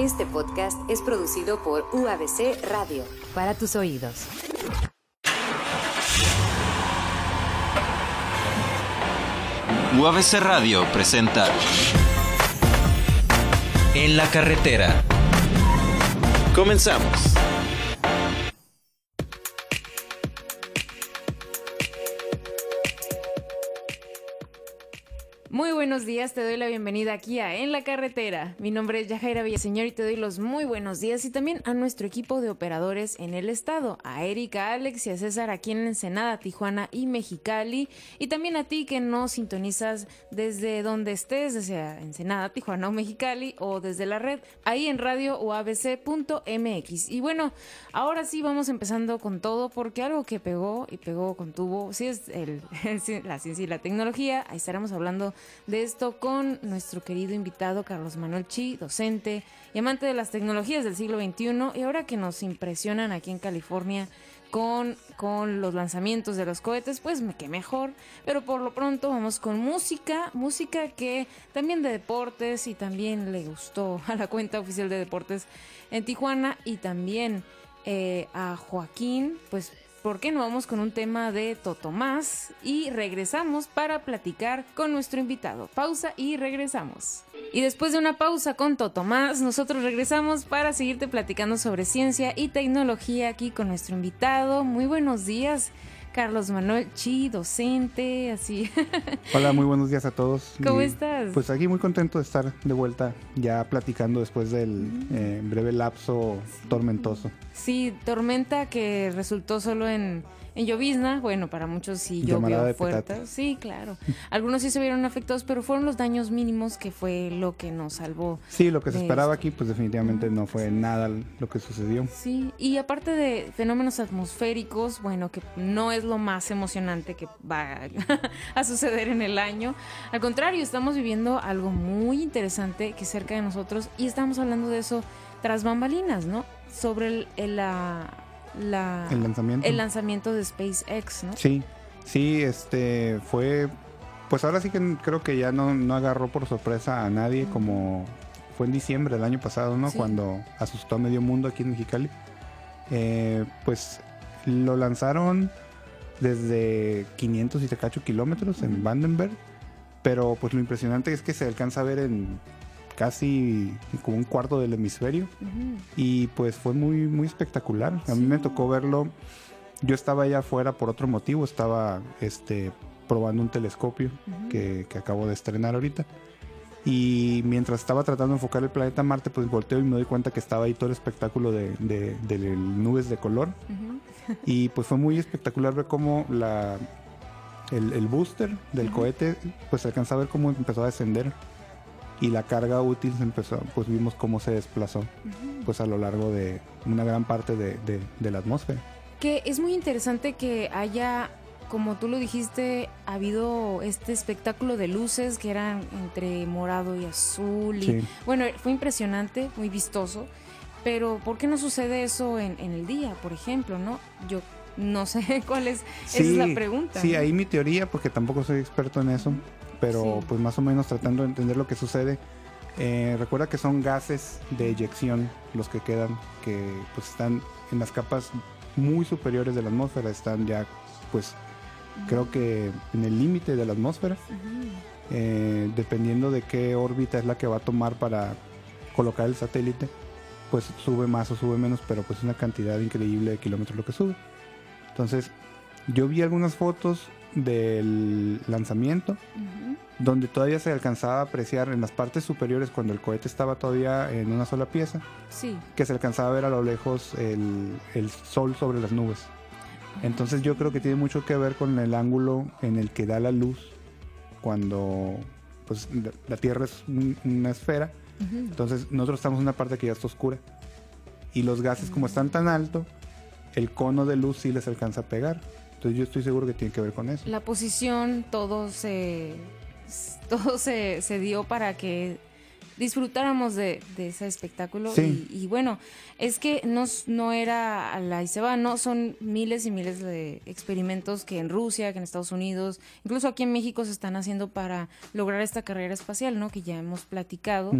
Este podcast es producido por UABC Radio, para tus oídos. UABC Radio presenta En la carretera. Comenzamos. Buenos días, te doy la bienvenida aquí a En la Carretera. Mi nombre es Yajaira Villaseñor y te doy los muy buenos días y también a nuestro equipo de operadores en el estado, a Erika, a Alex y a César aquí en Ensenada, Tijuana y Mexicali y también a ti que nos sintonizas desde donde estés, desde Ensenada, Tijuana o Mexicali o desde la red, ahí en radio o abc.mx. Y bueno, ahora sí vamos empezando con todo porque algo que pegó y pegó con tubo, sí es el, la ciencia y la tecnología, ahí estaremos hablando de esto con nuestro querido invitado Carlos Manuel Chi, docente y amante de las tecnologías del siglo XXI y ahora que nos impresionan aquí en California con, con los lanzamientos de los cohetes, pues qué mejor. Pero por lo pronto vamos con música, música que también de deportes y también le gustó a la cuenta oficial de deportes en Tijuana y también eh, a Joaquín, pues ¿por qué no vamos con un tema de Totomás? Y regresamos para platicar con nuestro invitado. Pausa y regresamos. Y después de una pausa con Totomás, nosotros regresamos para seguirte platicando sobre ciencia y tecnología aquí con nuestro invitado. Muy buenos días. Carlos Manuel Chi, docente, así. Hola, muy buenos días a todos. ¿Cómo estás? Pues aquí muy contento de estar de vuelta ya platicando después del eh, breve lapso tormentoso. Sí, tormenta que resultó solo en en llovizna, bueno, para muchos sí llovió fuerte. Sí, claro. Algunos sí se vieron afectados, pero fueron los daños mínimos que fue lo que nos salvó. Sí, lo que se esperaba aquí, pues definitivamente no fue nada lo que sucedió. Sí, y aparte de fenómenos atmosféricos, bueno, que no es lo más emocionante que va a suceder en el año. Al contrario, estamos viviendo algo muy interesante que cerca de nosotros y estamos hablando de eso tras bambalinas, ¿no? Sobre el, la la, el lanzamiento. El lanzamiento de SpaceX, ¿no? Sí, sí, este fue, pues ahora sí que creo que ya no, no agarró por sorpresa a nadie como fue en diciembre del año pasado, ¿no? Cuando asustó a medio mundo aquí en Mexicali. Eh, pues lo lanzaron desde 500 y te cacho kilómetros en Vandenberg, pero pues lo impresionante es que se alcanza a ver en casi como un cuarto del hemisferio. Y pues fue muy, muy espectacular. A mí me tocó verlo. Yo estaba allá afuera por otro motivo, estaba este, probando un telescopio que, acabo de estrenar ahorita. Y mientras estaba tratando de enfocar el planeta Marte, pues volteo y me doy cuenta que estaba ahí todo el espectáculo de, nubes de color. y pues fue muy espectacular ver cómo la, el, booster del cohete, pues alcanzaba a ver cómo empezó a descender y la carga útil se empezó, pues vimos cómo se desplazó pues a lo largo de una gran parte de, de, la atmósfera. Que es muy interesante que haya, como tú lo dijiste, ha habido este espectáculo de luces que eran entre morado y azul. Y, Bueno, fue impresionante, muy vistoso. Pero ¿por qué no sucede eso en, en el día, por ejemplo? no Yo no sé cuál es, esa es la pregunta. Sí, ahí mi teoría, porque tampoco soy experto en eso, pero pues más o menos tratando de entender lo que sucede. Eh, recuerda que son gases de eyección los que quedan, que pues están en las capas muy superiores de la atmósfera, están ya pues creo que en el límite de la atmósfera, eh, dependiendo de qué órbita es la que va a tomar para colocar el satélite, pues sube más o sube menos, pero pues es una cantidad increíble de kilómetros lo que sube. Entonces, yo vi algunas fotos del lanzamiento, donde todavía se alcanzaba a apreciar en las partes superiores cuando el cohete estaba todavía en una sola pieza, sí. que se alcanzaba a ver a lo lejos el, sol sobre las nubes. Entonces yo creo que tiene mucho que ver con el ángulo en el que da la luz cuando pues, la Tierra es una esfera. Entonces nosotros estamos en una parte que ya está oscura. Y los gases como están tan alto, el cono de luz sí les alcanza a pegar. Entonces yo estoy seguro que tiene que ver con eso. La posición, todo se, todo se, dio para que disfrutáramos de, ese espectáculo. Y, bueno, es que no, no era a la y se va, no, son miles y miles de experimentos que en Rusia, que en Estados Unidos, incluso aquí en México se están haciendo para lograr esta carrera espacial, ¿no? Que ya hemos platicado.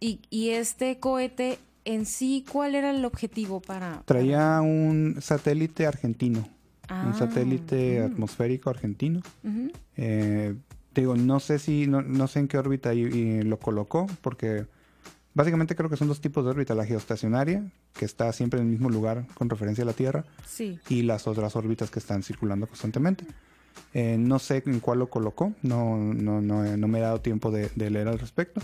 Y, y este cohete en sí, ¿cuál era el objetivo para...? Traía un satélite argentino. Ah, un satélite mm. atmosférico argentino. Eh, digo, no sé si, no, no sé en qué órbita y, y lo colocó, porque básicamente creo que son dos tipos de órbita, la geoestacionaria, que está siempre en el mismo lugar con referencia a la Tierra, Sí. y las otras órbitas que están circulando constantemente. Eh, no sé en cuál lo colocó, no, no, no, no me he dado tiempo de, de leer al respecto,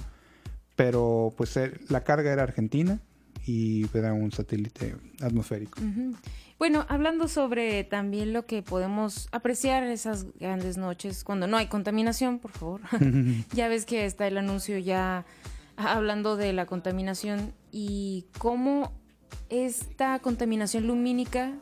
pero pues eh, la carga era argentina y era un satélite atmosférico. Bueno, hablando sobre también lo que podemos apreciar esas grandes noches cuando no hay contaminación, por favor. ya ves que está el anuncio ya hablando de la contaminación y cómo esta contaminación lumínica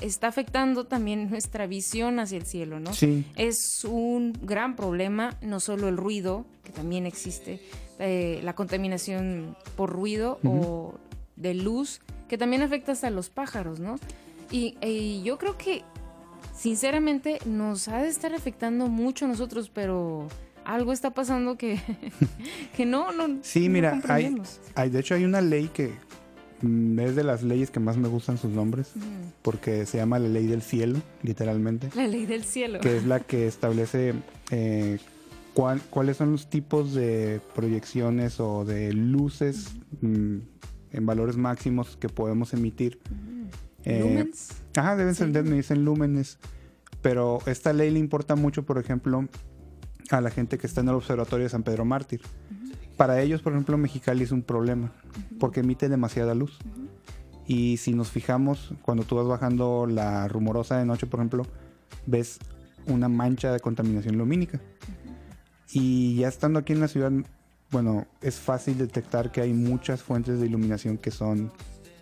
está afectando también nuestra visión hacia el cielo, ¿no? Sí. Es un gran problema, no solo el ruido, que también existe, eh, la contaminación por ruido o de luz, que también afecta hasta a los pájaros, ¿no? Y, y yo creo que, sinceramente, nos ha de estar afectando mucho a nosotros, pero algo está pasando que, que no, no. Sí, no mira, hay, hay, de hecho hay una ley que mm, es de las leyes que más me gustan sus nombres, porque se llama la ley del cielo, literalmente, La ley del cielo. que es la que establece eh, cuál- cuáles son los tipos de proyecciones o de luces mm, en valores máximos que podemos emitir. Eh, Lumens. Ajá, deben ser, Sí. me dicen lúmenes. Pero esta ley le importa mucho, por ejemplo, a la gente que está en el observatorio de San Pedro Mártir. Para ellos, por ejemplo, Mexicali es un problema, porque emite demasiada luz. Y si nos fijamos, cuando tú vas bajando la rumorosa de noche, por ejemplo, ves una mancha de contaminación lumínica. Y ya estando aquí en la ciudad, bueno, es fácil detectar que hay muchas fuentes de iluminación que son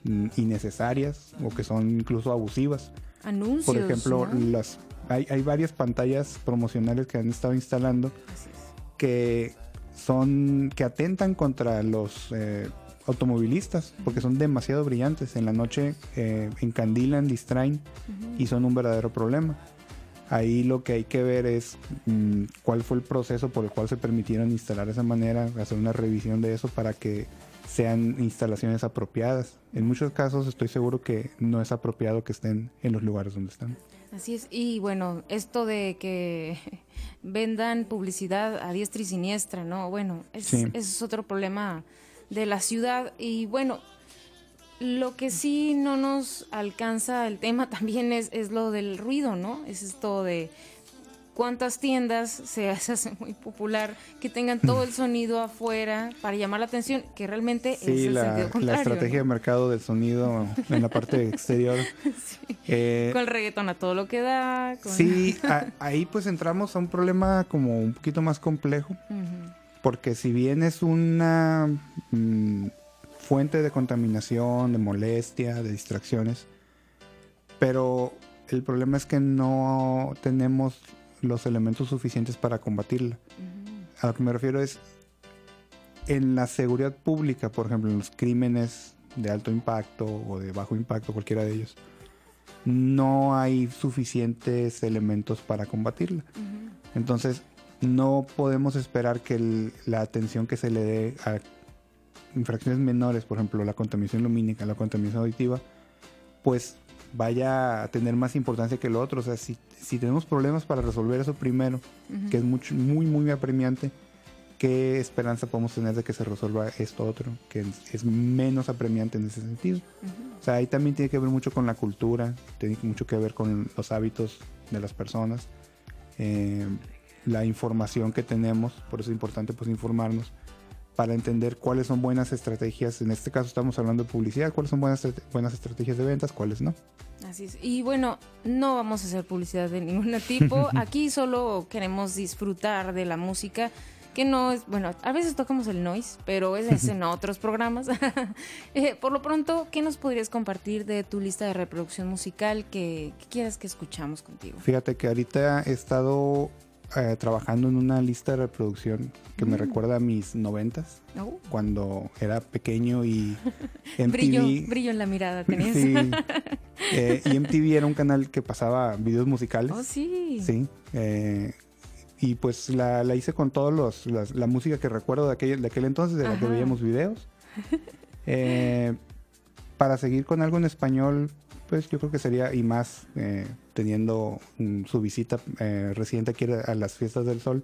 mm, innecesarias o que son incluso abusivas. Anuncios. Por ejemplo, ¿no? las hay, hay varias pantallas promocionales que han estado instalando es. que son que atentan contra los eh, automovilistas porque son demasiado brillantes. En la noche eh, encandilan, distraen y son un verdadero problema. Ahí lo que hay que ver es mm, cuál fue el proceso por el cual se permitieron instalar de esa manera, hacer una revisión de eso para que sean instalaciones apropiadas. En muchos casos estoy seguro que no es apropiado que estén en los lugares donde están. Así es. Y bueno, esto de que vendan publicidad a diestra y siniestra, ¿no? Bueno, es- Sí. ese es otro problema de la ciudad. Y bueno, lo que sí no nos alcanza el tema también es, es lo del ruido, ¿no? Es esto de cuántas tiendas se, hace muy popular que tengan todo el sonido afuera para llamar la atención, que realmente es Sí, el la, sentido la estrategia de mercado del sonido en la parte exterior. Eh, Con el reggaetón a todo lo que da. con- sí, a- ahí pues entramos a un problema como un poquito más complejo, porque si bien es una mm, fuente de contaminación, de molestia, de distracciones, pero el problema es que no tenemos los elementos suficientes para combatirla. A lo que me refiero es en la seguridad pública, por ejemplo, en los crímenes de alto impacto o de bajo impacto, cualquiera de ellos, no hay suficientes elementos para combatirla. Entonces, no podemos esperar que el- la atención que se le dé a infracciones menores, por ejemplo, la contaminación lumínica, la contaminación auditiva, pues vaya a tener más importancia que lo otro. O sea, si, si tenemos problemas para resolver eso primero, que es mucho, muy, muy apremiante, ¿qué esperanza podemos tener de que se resuelva esto otro, que es, es menos apremiante en ese sentido? O sea, ahí también tiene que ver mucho con la cultura, tiene mucho que ver con los hábitos de las personas, eh, la información que tenemos, por eso es importante pues informarnos para entender cuáles son buenas estrategias, en este caso estamos hablando de publicidad, cuáles son buenas, buenas estrategias de ventas, cuáles no. Así es. Y bueno, no vamos a hacer publicidad de ningún tipo. Aquí solo queremos disfrutar de la música, que no es, bueno, a veces tocamos el noise, pero es es en otros programas. Eh, por lo pronto, ¿qué nos podrías compartir de tu lista de reproducción musical que, que quieras que escuchamos contigo? Fíjate que ahorita he estado eh, trabajando en una lista de reproducción que me Mm. recuerda a mis noventas, Oh, cuando era pequeño y MTV... brillo, brillo en la mirada tenías. Sí. Eh, y MTV era un canal que pasaba videos musicales. Oh, sí. Sí. eh, y pues la, la hice con todos los las- la música que recuerdo de aquel, de aquel entonces, de la que veíamos videos. Eh, para seguir con algo en español, pues yo creo que sería, y más eh, teniendo mm, su visita eh, reciente aquí a las fiestas del sol,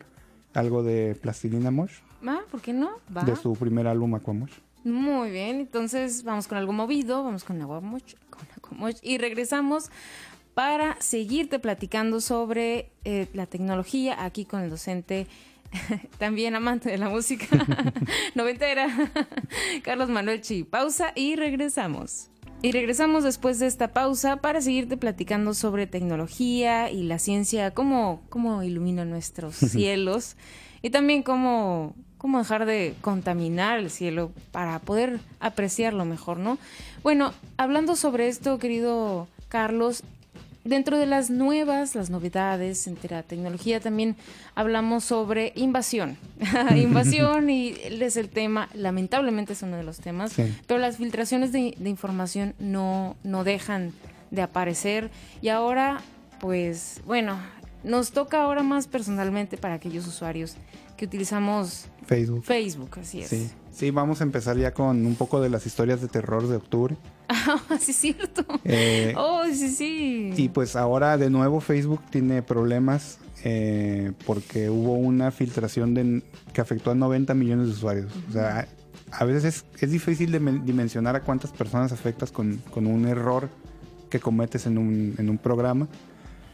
algo de Plastilina Mosh, Ah, ¿por qué no? Va. de su primer álbum Aquamosh. Muy bien, entonces vamos con algo movido, vamos con Aguamoch, con Aquamoch y regresamos para seguirte platicando sobre eh, la tecnología aquí con el docente, también amante de la música noventera, Carlos Manuel Chi. Pausa y regresamos. Y regresamos después de esta pausa para seguirte platicando sobre tecnología y la ciencia, cómo, cómo ilumina nuestros cielos y también cómo, cómo dejar de contaminar el cielo para poder apreciarlo mejor, ¿no? Bueno, hablando sobre esto, querido Carlos, dentro de las nuevas, las novedades entre la tecnología también hablamos sobre invasión. invasión y es el tema, lamentablemente es uno de los temas, Sí. pero las filtraciones de, de información no, no dejan de aparecer y ahora, pues bueno, nos toca ahora más personalmente para aquellos usuarios que utilizamos Facebook. Facebook, así es. Sí. sí, vamos a empezar ya con un poco de las historias de terror de octubre. Ah, sí, es cierto. Eh, Oh, sí, sí. Y pues ahora de nuevo Facebook tiene problemas eh, porque hubo una filtración de, que afectó a 90 millones de usuarios. O sea, a veces es, es difícil de men- dimensionar a cuántas personas afectas con, con un error que cometes en un, en un programa.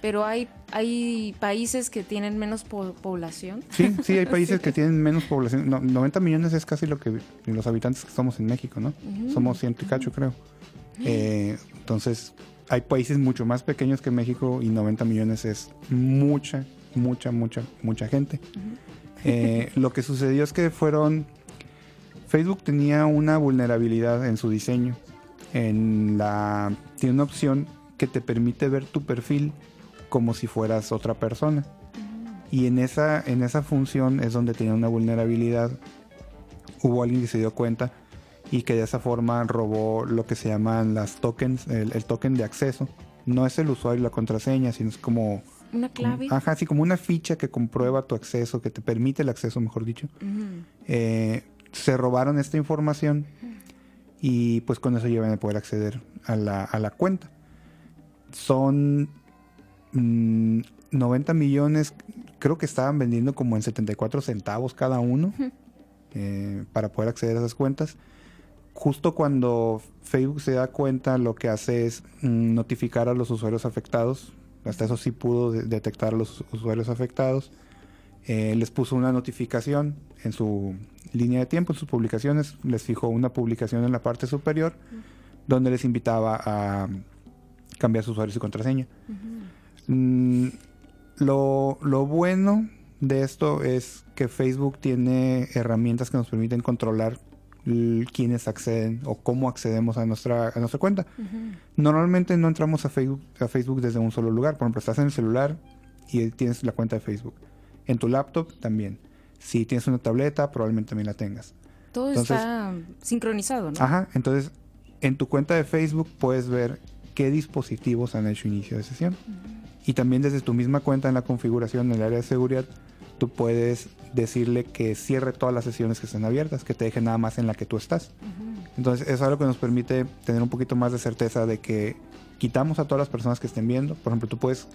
Pero hay, hay países que tienen menos po- población. Sí, sí, hay países que tienen menos población. No, 90 millones es casi lo que los habitantes que somos en México, ¿no? Somos ciento y cacho, creo. Eh, entonces, hay países mucho más pequeños que México y 90 millones es mucha, mucha, mucha, mucha gente. Eh, lo que sucedió es que fueron... Facebook tenía una vulnerabilidad en su diseño. En la, tiene una opción que te permite ver tu perfil como si fueras otra persona. Y en esa, en esa función es donde tenía una vulnerabilidad. Hubo alguien que se dio cuenta y que de esa forma robó lo que se llaman las tokens, el, el token de acceso. No es el usuario y la contraseña, sino es como, Una como- clave. ajá, así como una ficha que comprueba tu acceso, que te permite el acceso, mejor dicho. Eh, se robaron esta información y pues con eso ya van a poder acceder a la, a la cuenta. Son mm, 90 millones, creo que estaban vendiendo como en 74 centavos cada uno eh, para poder acceder a esas cuentas. Justo cuando Facebook se da cuenta, lo que hace es mm, notificar a los usuarios afectados. Hasta eso sí pudo de- detectar a los usuarios afectados. Eh, les puso una notificación en su línea de tiempo, en sus publicaciones. Les fijó una publicación en la parte superior donde les invitaba a cambiar sus usuarios y contraseña. Mm, lo, lo bueno de esto es que Facebook tiene herramientas que nos permiten controlar quiénes acceden o cómo accedemos a nuestra, a nuestra cuenta. Normalmente no entramos a Facebook, a Facebook desde un solo lugar. Por ejemplo, estás en el celular y tienes la cuenta de Facebook. En tu laptop también. Si tienes una tableta, probablemente también la tengas. Todo Entonces- está sincronizado, ¿no? Ajá, entonces en tu cuenta de Facebook puedes ver qué dispositivos han hecho inicio de sesión. Y también desde tu misma cuenta en la configuración en el área de seguridad, tú puedes decirle que cierre todas las sesiones que estén abiertas, que te deje nada más en la que tú estás. Entonces es algo que nos permite tener un poquito más de certeza de que quitamos a todas las personas que estén viendo. Por ejemplo, tú puedes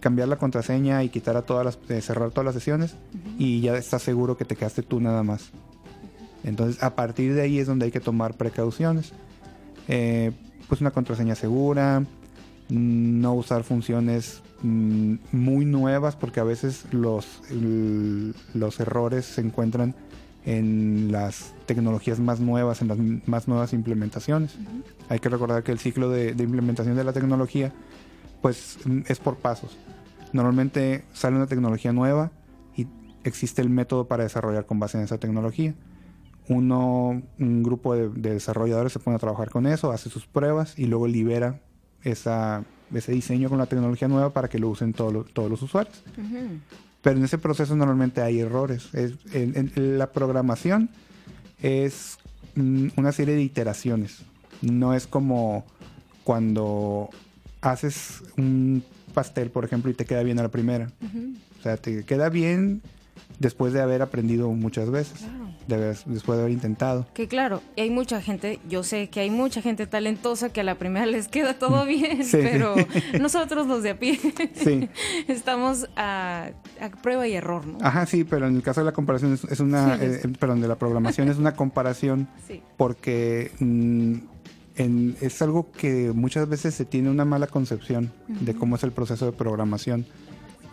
cambiar la contraseña y quitar a todas las, eh, cerrar todas las sesiones y ya estás seguro que te quedaste tú nada más. Entonces, a partir de ahí es donde hay que tomar precauciones. Eh, pues una contraseña segura, no usar funciones mm, muy nuevas, porque a veces los, los errores se encuentran en las tecnologías más nuevas, en las más nuevas implementaciones. Hay que recordar que el ciclo de, de implementación de la tecnología, pues mm, es por pasos. Normalmente sale una tecnología nueva y existe el método para desarrollar con base en esa tecnología uno, un grupo de, de desarrolladores se pone a trabajar con eso, hace sus pruebas y luego libera esa, ese diseño con la tecnología nueva para que lo usen todo lo- todos los usuarios. Pero en ese proceso normalmente hay errores. Es, en, en la programación es mm, una serie de iteraciones. No es como cuando haces un pastel, por ejemplo, y te queda bien a la primera. O sea, te queda bien después de haber aprendido muchas veces, de después de haber intentado. Que claro, y hay mucha gente, yo sé que hay mucha gente talentosa que a la primera les queda todo bien, Sí. pero nosotros los de a pie Sí. estamos a, a prueba y error, ¿no? Ajá, sí, pero en el caso de la comparación es, es una, Sí, eh, perdón, de la programación es una comparación porque mm, en- es algo que muchas veces se tiene una mala concepción de cómo es el proceso de programación.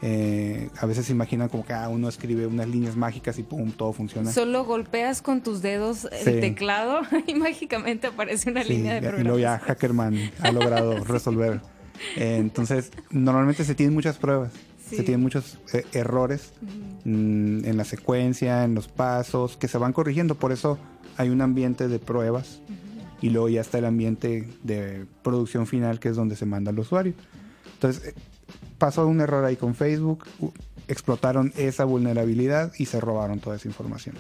Eh, a veces se imaginan como que ah, uno escribe unas líneas mágicas y pum, todo funciona. Solo golpeas con tus dedos el Sí. teclado y mágicamente aparece una Sí, línea de ya- y luego ya programación. Hackerman ha logrado resolver. Eh, entonces, normalmente se tienen muchas pruebas, Sí. se tienen muchos eh, errores mm, en la secuencia, en los pasos, que se van corrigiendo. Por eso hay un ambiente de pruebas y luego ya está el ambiente de producción final, que es donde se manda al usuario. Entonces, pasó un error ahí con Facebook, explotaron esa vulnerabilidad y se robaron toda esa información.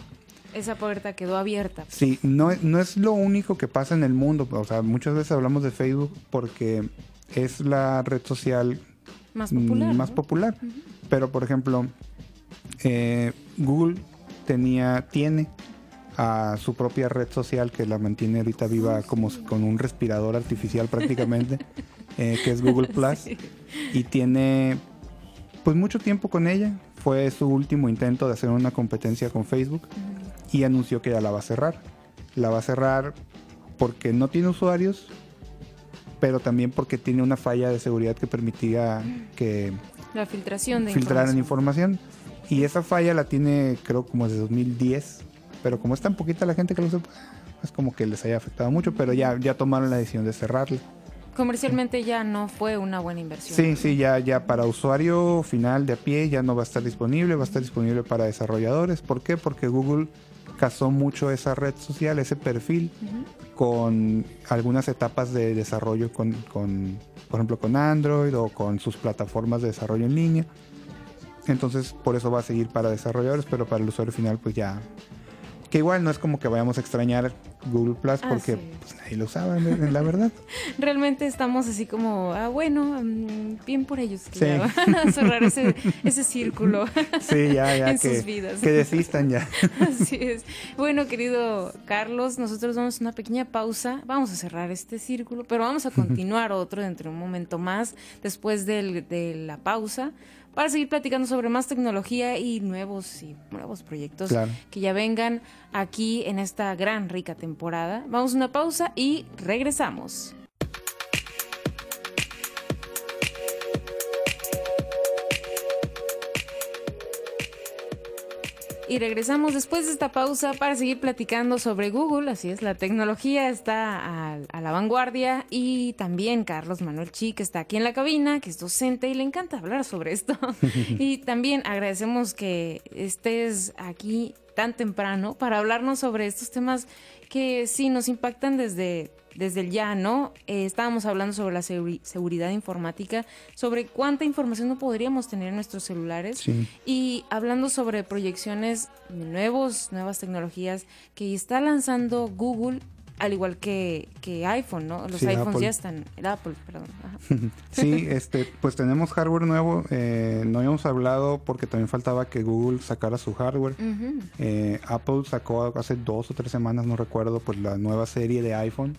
Esa puerta quedó abierta. Sí, no, es- no es lo único que pasa en el mundo. O sea, muchas veces hablamos de Facebook porque es la red social Más popular. más ¿no? popular. Pero, por ejemplo, eh, Google tenía, tiene a su propia red social que la mantiene ahorita viva como con un respirador artificial prácticamente, eh, que es Google Plus. Sí. Y tiene pues mucho tiempo con ella. Fue su último intento de hacer una competencia con Facebook y anunció que ya la va a cerrar. La va a cerrar porque no tiene usuarios, pero también porque tiene una falla de seguridad que permitía que La filtración de filtraran información. información. Y esa falla la tiene creo como desde 2010, pero como es tan poquita la gente que lo pues, es como que les haya afectado mucho, pero ya, ya tomaron la decisión de cerrarla. Comercialmente ya no fue una buena inversión. Sí, sí, ya, ya para usuario final de a pie ya no va a estar disponible, va a estar disponible para desarrolladores. ¿Por qué? Porque Google casó mucho esa red social, ese perfil, con algunas etapas de desarrollo con, con, por ejemplo, con Android o con sus plataformas de desarrollo en línea. Entonces, por eso va a seguir para desarrolladores, pero para el usuario final, pues ya. Que igual no es como que vayamos a extrañar Google Plus Ah, porque sí. pues, nadie lo usaba, la verdad. Realmente estamos así como, ah, bueno, mm, bien por ellos que Sí. ya van a cerrar ese, ese círculo. Sí, ya, ya En que, sus vidas. que desistan ya. Así es. Bueno, querido Carlos, nosotros vamos a una pequeña pausa. Vamos a cerrar este círculo, pero vamos a continuar otro dentro de un momento más, después del- de la pausa, para seguir platicando sobre más tecnología y nuevos y nuevos proyectos Claro. que ya vengan aquí en esta gran rica temporada. Vamos a una pausa y regresamos. Y regresamos después de esta pausa para seguir platicando sobre Google. Así es, la tecnología está a, a la vanguardia y también Carlos Manuel Chi, que está aquí en la cabina, que es docente y le encanta hablar sobre esto. y también agradecemos que estés aquí tan temprano para hablarnos sobre estos temas que sí nos impactan desde, desde el ya, ¿no? Eh, estábamos hablando sobre la seguri- seguridad informática, sobre cuánta información no podríamos tener en nuestros celulares. Sí. Y hablando sobre proyecciones de nuevos, nuevas tecnologías que está lanzando Google, al igual que, que iPhone, ¿no? Los Sí, iPhones Apple. ya están, el Apple, perdón. ajá. Sí, este, pues tenemos hardware nuevo. eh, no habíamos hablado porque también faltaba que Google sacara su hardware. Eh, Apple sacó hace dos o tres semanas, no recuerdo, pues la nueva serie de iPhone.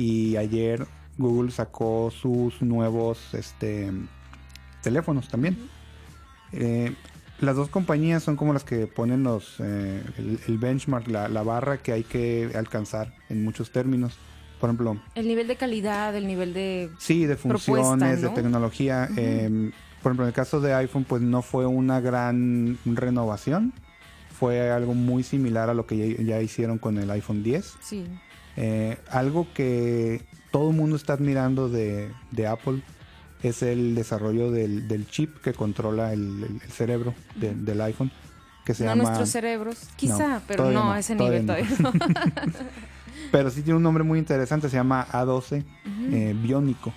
Y ayer Google sacó sus nuevos este, teléfonos también. Eh, las dos compañías son como las que ponen los eh, el, el benchmark, la, la barra que hay que alcanzar en muchos términos. Por ejemplo, El nivel de calidad, el nivel de... Sí, de funciones, ¿no? de tecnología. Eh, por ejemplo, en el caso de iPhone, pues no fue una gran renovación. Fue algo muy similar a lo que ya, ya hicieron con el iPhone 10. Sí. Eh, algo que todo el mundo está admirando de, de Apple es el desarrollo del, del chip que controla el, cerebro de- del iPhone, que se no llama... nuestros cerebros, quizá, No, pero no, no, a ese nivel todavía no. Pero sí tiene un nombre muy interesante, se llama A12 eh, biónico.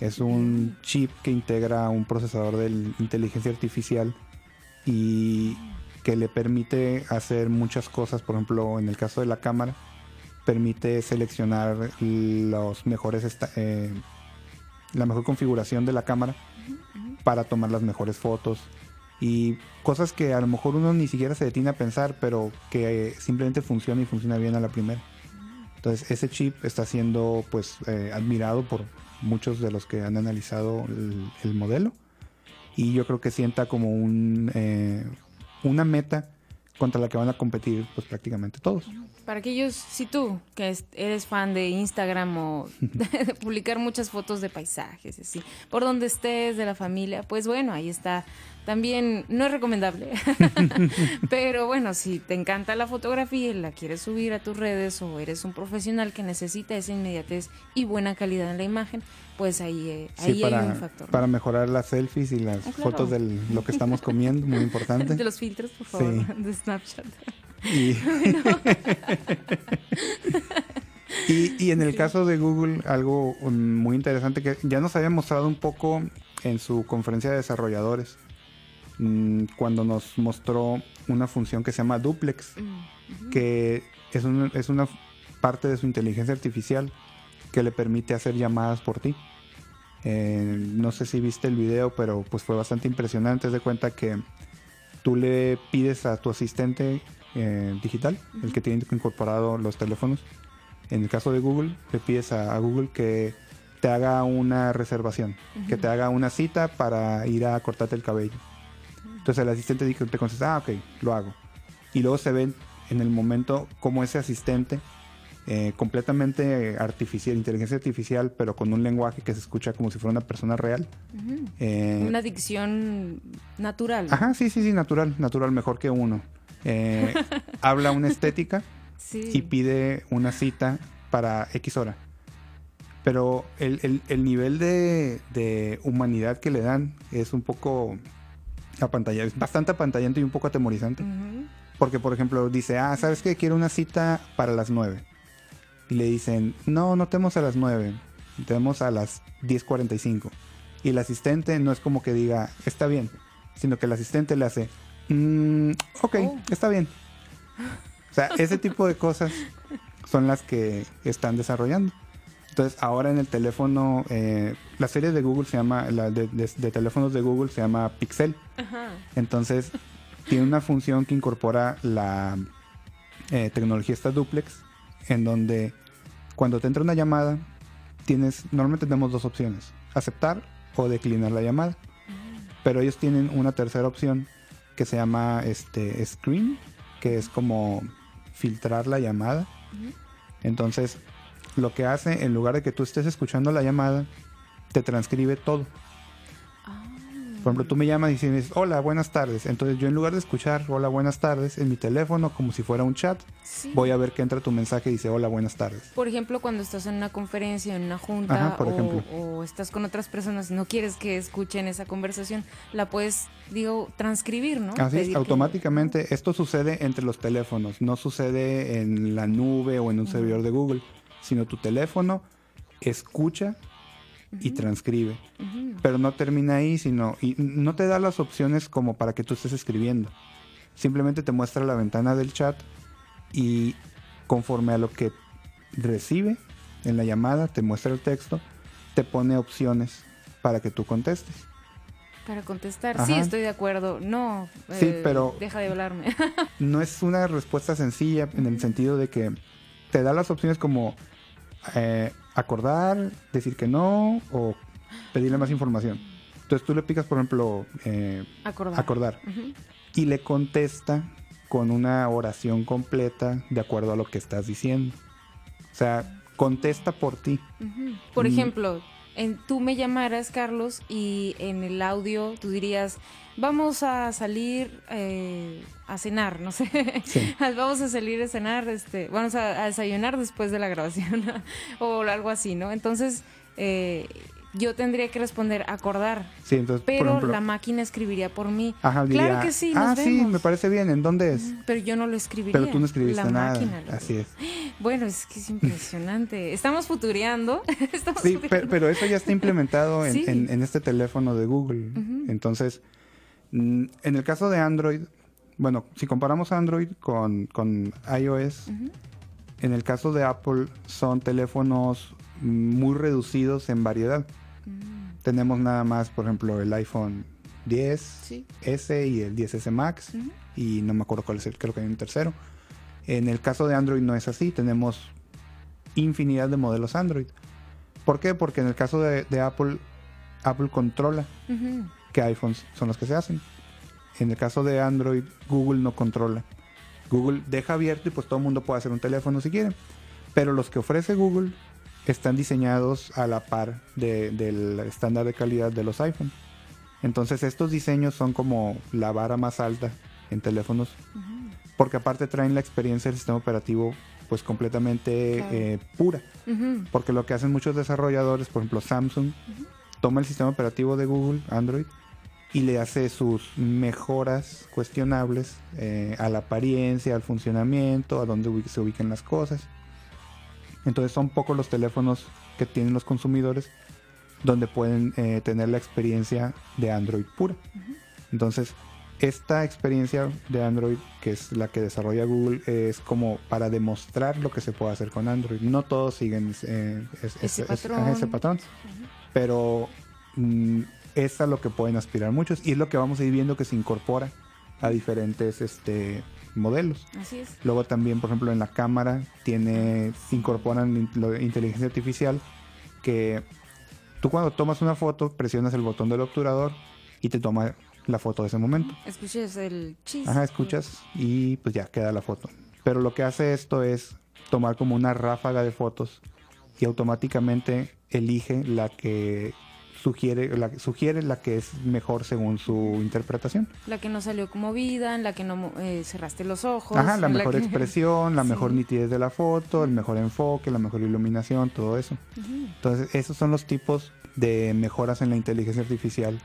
Es un chip que integra un procesador de inteligencia artificial y que le permite hacer muchas cosas. Por ejemplo, en el caso de la cámara, permite seleccionar los mejores esta- eh, la mejor configuración de la cámara para tomar las mejores fotos. Y cosas que a lo mejor uno ni siquiera se detiene a pensar, pero que simplemente funciona y funciona bien a la primera. Entonces ese chip está siendo pues eh, admirado por muchos de los que han analizado el, el modelo y yo creo que sienta como un, eh, una meta contra la que van a competir pues prácticamente todos. Para aquellos, si tú, que eres fan de Instagram o de publicar muchas fotos de paisajes, así, por donde estés, de la familia, pues bueno, ahí está también no es recomendable, pero bueno, si te encanta la fotografía y la quieres subir a tus redes o eres un profesional que necesita esa inmediatez y buena calidad en la imagen, pues ahí, eh, ahí para, hay un factor. Para mejorar las selfies y las Ah, claro. fotos de lo que estamos comiendo, muy importante. De los filtros, por favor, Sí. de Snapchat. Y, y, y en el caso de Google, algo um, muy interesante que ya nos había mostrado un poco en su conferencia de desarrolladores, mm, cuando nos mostró una función que se llama Duplex, que es, un- es una parte de su inteligencia artificial que le permite hacer llamadas por ti. Eh, no sé si viste el video, pero pues fue bastante impresionante. Haz de cuenta que tú le pides a tu asistente eh, digital, el que tiene incorporado los teléfonos. En el caso de Google, le pides a, a Google que te haga una reservación, que te haga una cita para ir a cortarte el cabello. Entonces el asistente dice- te contesta, ah, ok, lo hago. Y luego se ve en el momento como ese asistente, eh, completamente artificial, inteligencia artificial, pero con un lenguaje que se escucha como si fuera una persona real. eh, Una dicción natural. Ajá, sí, sí, sí, natural, natural, mejor que uno. Eh, habla una estética Sí. y pide una cita para X hora. Pero el, el- el nivel de, de humanidad que le dan es un poco es bastante apantallante y un poco atemorizante. Porque, por ejemplo, dice, ah, ¿sabes qué? Quiero una cita para las 9. Y le dicen, no, no tenemos a las 9, tenemos a las 10.45. Y el asistente no es como que diga, está bien, sino que el asistente le hace, "Mm, ok, Oh. está bien. O sea, ese tipo de cosas son las que están desarrollando. Entonces, ahora en el teléfono, eh, la serie de Google se llama, la de, de- de teléfonos de Google se llama Pixel. Ajá. Entonces, tiene una función que incorpora la eh, tecnología esta duplex, en donde cuando te entra una llamada, tienes, normalmente tenemos dos opciones, aceptar o declinar la llamada. Pero ellos tienen una tercera opción que se llama este screen, que es como filtrar la llamada. Entonces, lo que hace, en lugar de que tú estés escuchando la llamada, te transcribe todo. Por ejemplo, tú me llamas y dices, hola, buenas tardes. Entonces yo en lugar de escuchar, hola, buenas tardes, en mi teléfono, como si fuera un chat, Sí. voy a ver que entra tu mensaje y dice, hola, buenas tardes. Por ejemplo, cuando estás en una conferencia, en una junta Ajá, por o, estás con otras personas y no quieres que escuchen esa conversación, la puedes, digo, transcribir, ¿no? Así es, que- automáticamente esto sucede entre los teléfonos, no sucede en la nube o en un servidor de Google, sino tu teléfono escucha y transcribe. Pero no termina ahí, sino y no te da las opciones como para que tú estés escribiendo. Simplemente te muestra la ventana del chat y conforme a lo que recibe en la llamada, te muestra el texto, te pone opciones para que tú contestes. Para contestar, Ajá. sí, estoy de acuerdo. No, Sí, eh, pero- Deja de hablarme. no es una respuesta sencilla en el sentido de que te da las opciones como eh, acordar, decir que no o pedirle más información. Entonces tú le picas, por ejemplo, eh, Acordar. y le contesta con una oración completa de acuerdo a lo que estás diciendo. O sea, contesta por ti. Por Mm. ejemplo, en, tú me llamaras, Carlos, y en el audio tú dirías, vamos a salir eh, a cenar, no sé. Sí. vamos a salir a cenar, este, vamos a, a desayunar después de la grabación o algo así, ¿no? Entonces, eh, yo tendría que responder, acordar, Sí, entonces, por pero ejemplo, la máquina escribiría por mí. ajá, diría, claro que sí, ah, nos sí, vemos". me parece bien. ¿En dónde es? Pero yo no lo escribiría. Pero tú no escribiste la nada. máquina lo- Así es. Bueno, es que es impresionante. Estamos futureando. Estamos Sí, futureando. pero eso ya está implementado en, Sí. en- en este teléfono de Google. Entonces, mm, en el caso de Android, bueno, si comparamos Android con, con iOS, en el caso de Apple son teléfonos muy reducidos en variedad. Mm. Tenemos nada más, por ejemplo, el iPhone 10S y el 10S Max. Y no me acuerdo cuál es el, creo que hay un tercero. En el caso de Android no es así, tenemos infinidad de modelos Android. ¿Por qué? Porque en el caso de, Apple, Apple controla qué iPhones son los que se hacen. En el caso de Android, Google no controla. Google deja abierto y pues todo el mundo puede hacer un teléfono si quiere. Pero los que ofrece Google están diseñados a la par del estándar de calidad de los iPhones. Entonces estos diseños son como la vara más alta en teléfonos. Porque aparte traen la experiencia del sistema operativo pues completamente eh, pura. Porque lo que hacen muchos desarrolladores, por ejemplo Samsung, toma el sistema operativo de Google, Android, y le hace sus mejoras cuestionables eh, a la apariencia, al funcionamiento, a dónde se ubican las cosas. Entonces son pocos los teléfonos que tienen los consumidores donde pueden eh, tener la experiencia de Android pura. Entonces, esta experiencia de Android, que es la que desarrolla Google, es como para demostrar lo que se puede hacer con Android. No todos siguen eh, ese, patrón, pero mm, es a lo que pueden aspirar muchos y es lo que vamos a ir viendo que se incorpora a diferentes este, modelos. Así es. Luego también, por ejemplo, en la cámara tiene incorporan inteligencia artificial que tú cuando tomas una foto presionas el botón del obturador y te toma la foto de ese momento. Escuchas el chis. Ajá, escuchas y pues ya queda la foto. Pero lo que hace esto es tomar como una ráfaga de fotos y automáticamente elige la que sugiere la, sugiere la que es mejor según su interpretación. La que no salió como vida, la que no eh, cerraste los ojos. Ajá, la, mejor expresión, la mejor nitidez de la foto, el mejor enfoque, la mejor iluminación, todo eso. Entonces, esos son los tipos de mejoras en la inteligencia artificial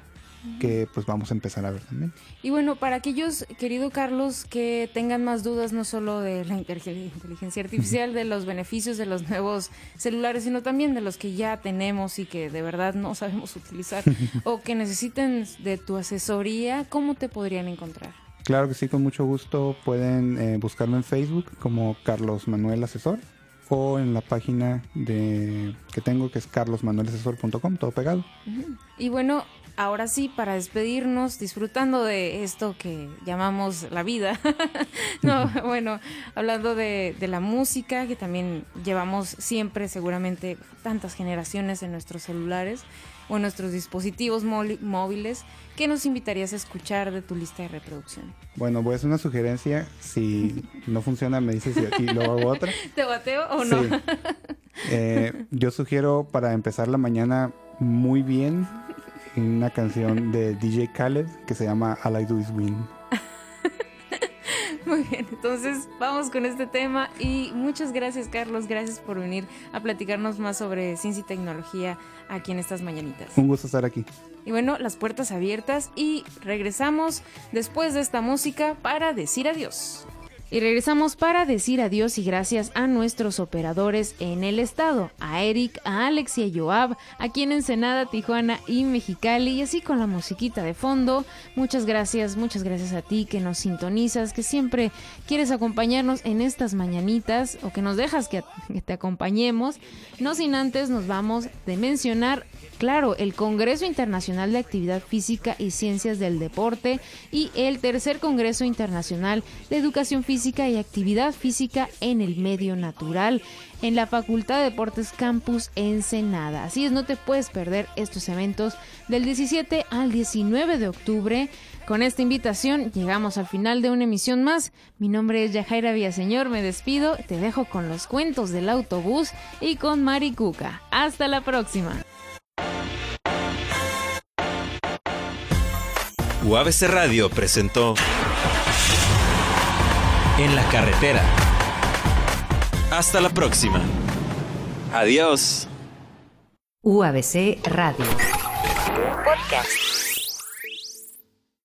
que pues vamos a empezar a ver también. Y bueno, para aquellos, querido Carlos, que tengan más dudas no solo de la inteligencia artificial, de los beneficios de los nuevos celulares, sino también de los que ya tenemos y que de verdad no sabemos utilizar, o que necesiten de tu asesoría, ¿cómo te podrían encontrar? Claro que sí, con mucho gusto pueden eh, buscarme en Facebook como Carlos Manuel Asesor o en la página de que tengo que es carlosmanuelasesor.com, todo pegado. Y bueno, ahora sí, para despedirnos, disfrutando de esto que llamamos la vida. no, bueno, hablando de, la música, que también llevamos siempre, seguramente, tantas generaciones en nuestros celulares o en nuestros dispositivos móviles. ¿Qué nos invitarías a escuchar de tu lista de reproducción? Bueno, voy a hacer una sugerencia. Si no funciona, me dices y, luego hago otra. ¿Te bateo o no? Eh, yo sugiero para empezar la mañana muy bien una canción de DJ Khaled que se llama All I Do Is Win. Muy bien, entonces vamos con este tema y muchas gracias Carlos, gracias por venir a platicarnos más sobre ciencia y tecnología aquí en estas mañanitas. Un gusto estar aquí. Y bueno, las puertas abiertas y regresamos después de esta música para decir adiós. Y regresamos para decir adiós y gracias a nuestros operadores en el estado, a Eric, a Alex y a Joab, aquí en Ensenada, Tijuana y Mexicali, y así con la musiquita de fondo. Muchas gracias, muchas gracias a ti que nos sintonizas, que siempre quieres acompañarnos en estas mañanitas o que nos dejas que, que te acompañemos. No sin antes nos vamos de mencionar claro, el Congreso Internacional de Actividad Física y Ciencias del Deporte y el Tercer Congreso Internacional de Educación Física y Actividad Física en el Medio Natural en la Facultad de Deportes Campus Ensenada. Así es, no te puedes perder estos eventos del 17 al 19 de octubre. Con esta invitación llegamos al final de una emisión más. Mi nombre es Yajaira Villaseñor, me despido, te dejo con los cuentos del autobús y con Mari Cuca. Hasta la próxima. UABC Radio presentó En la carretera. Hasta la próxima. Adiós. UABC Radio. Podcast.